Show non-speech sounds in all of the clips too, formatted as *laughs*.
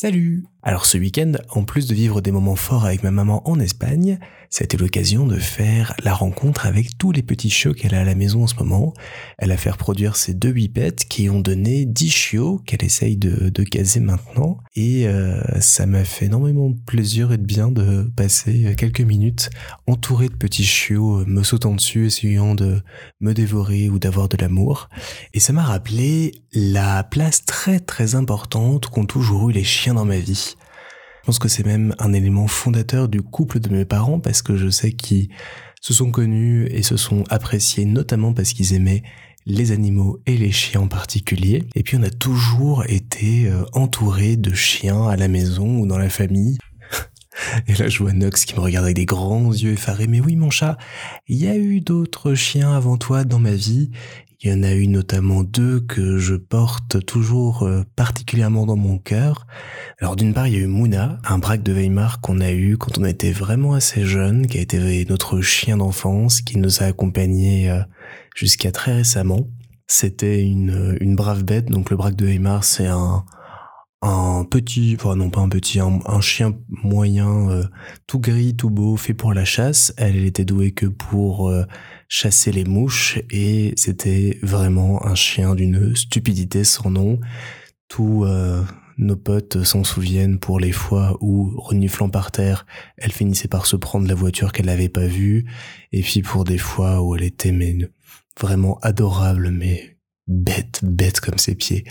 Salut Alors ce week-end, en plus de vivre des moments forts avec ma maman en Espagne, ça a été l'occasion de faire la rencontre avec tous les petits chiots qu'elle a à la maison en ce moment. Elle a fait reproduire ses deux whippets qui ont donné 10 chiots qu'elle essaye de, de, caser maintenant. Et euh, ça m'a fait énormément plaisir et de bien de passer quelques minutes entouré de petits chiots me sautant dessus, essayant de me dévorer ou d'avoir de l'amour. Et ça m'a rappelé la place très très importante qu'ont toujours eu les chiens dans ma vie. Je pense que c'est même un élément fondateur du couple de mes parents parce que je sais qu'ils se sont connus et se sont appréciés notamment parce qu'ils aimaient les animaux et les chiens en particulier. Et puis on a toujours été euh, entouré de chiens à la maison ou dans la famille. *laughs* Et là, je vois Nox qui me regarde avec des grands yeux effarés. Mais oui, mon chat, il y a eu d'autres chiens avant toi dans ma vie. Il y en a eu notamment deux que je porte toujours euh, particulièrement dans mon cœur. Alors d'une part, il y a eu Mouna, un braque de Weimar qu'on a eu quand on était vraiment assez jeune, qui a été notre chien d'enfance, qui nous a accompagnés euh, jusqu'à très récemment. C'était une, une brave bête, donc le braque de Weimar, c'est un, un petit, enfin non pas un petit, un, chien moyen, euh, tout gris, tout beau, fait pour la chasse. Elle, elle était douée que pour chasser les mouches et c'était vraiment un chien d'une stupidité sans nom. Tous euh, nos potes s'en souviennent pour les fois où, reniflant par terre, elle finissait par se prendre la voiture qu'elle n'avait pas vue, et puis pour des fois où elle était mais, vraiment adorable, mais bête, bête comme ses pieds.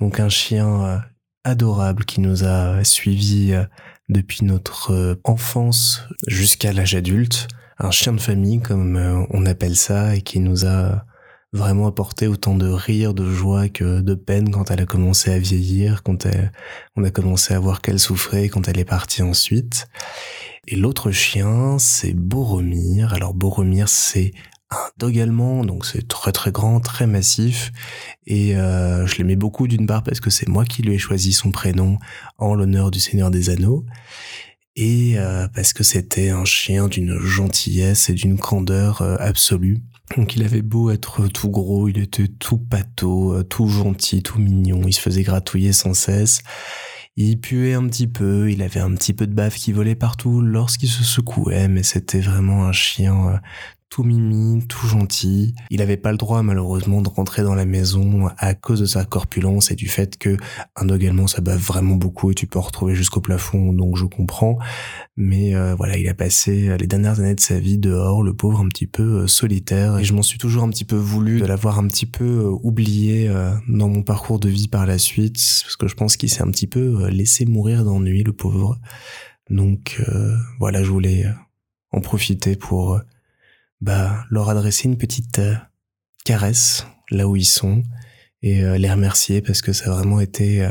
Donc un chien euh, adorable qui nous a suivis euh, depuis notre enfance jusqu'à l'âge adulte un chien de famille comme euh, on appelle ça et qui nous a vraiment apporté autant de rire, de joie que de peine quand elle a commencé à vieillir, quand on a commencé à voir qu'elle souffrait quand elle est partie ensuite. Et l'autre chien, c'est Boromir. Alors Boromir, c'est un dog allemand, donc c'est très très grand, très massif, et euh, je l'aimais beaucoup d'une part parce que c'est moi qui lui ai choisi son prénom en l'honneur du Seigneur des Anneaux, et euh, parce que c'était un chien d'une gentillesse et d'une candeur euh, absolue. Donc il avait beau être tout gros, il était tout pâteau, euh, tout gentil, tout mignon, il se faisait gratouiller sans cesse. Il puait un petit peu, il avait un petit peu de bave qui volait partout lorsqu'il se secouait, mais c'était vraiment un chien tout mimi, tout gentil. Il n'avait pas le droit malheureusement de rentrer dans la maison à cause de sa corpulence et du fait que un dog allemand ça bave vraiment beaucoup et tu peux en retrouver jusqu'au plafond, donc je comprends. Mais euh, voilà, il a passé les dernières années de sa vie dehors, le pauvre un petit peu euh, solitaire, et je m'en suis toujours un petit peu voulu de l'avoir un petit peu euh, oublié dans mon parcours de vie par la suite, parce que je pense qu'il s'est un petit peu laissé mourir d'ennui, le pauvre. Donc voilà, je voulais en profiter pour bah, leur adresser une petite euh, caresse là où ils sont et euh, les remercier parce que ça a vraiment été euh,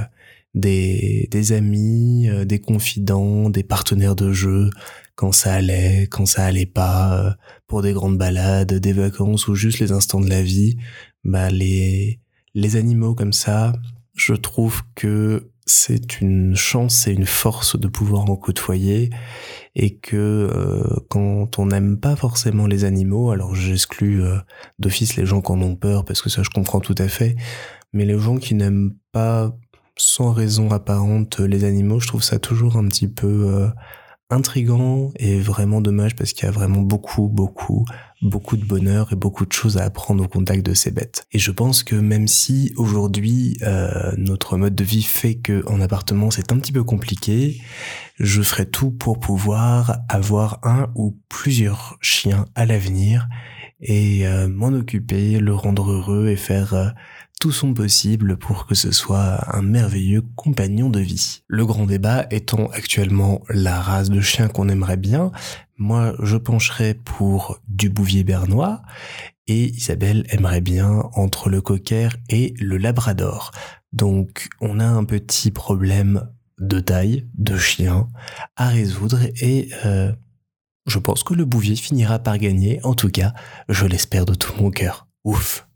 des, des amis, des confidents, des partenaires de jeu quand ça allait, quand ça allait pas, pour des grandes balades, des vacances ou juste les instants de la vie. Bah, les, les animaux comme ça, je trouve que c'est une chance et une force de pouvoir en côtoyer et que euh, quand on n'aime pas forcément les animaux, alors j'exclus euh, d'office les gens qui en ont peur parce que ça je comprends tout à fait, mais les gens qui n'aiment pas sans raison apparente les animaux, je trouve ça toujours un petit peu euh, intrigant et vraiment dommage parce qu'il y a vraiment beaucoup, beaucoup, beaucoup de bonheur et beaucoup de choses à apprendre au contact de ces bêtes. Et je pense que même si aujourd'hui euh, notre mode de vie fait que en appartement c'est un petit peu compliqué, je ferai tout pour pouvoir avoir un ou plusieurs chiens à l'avenir et euh, m'en occuper, le rendre heureux et faire euh, tout son possible pour que ce soit un merveilleux compagnon de vie. Le grand débat étant actuellement la race de chien qu'on aimerait bien, moi je pencherais pour du bouvier bernois et Isabelle aimerait bien entre le cocker et le labrador. Donc on a un petit problème de taille, de chien à résoudre et euh, je pense que le bouvier finira par gagner, en tout cas je l'espère de tout mon cœur. Ouf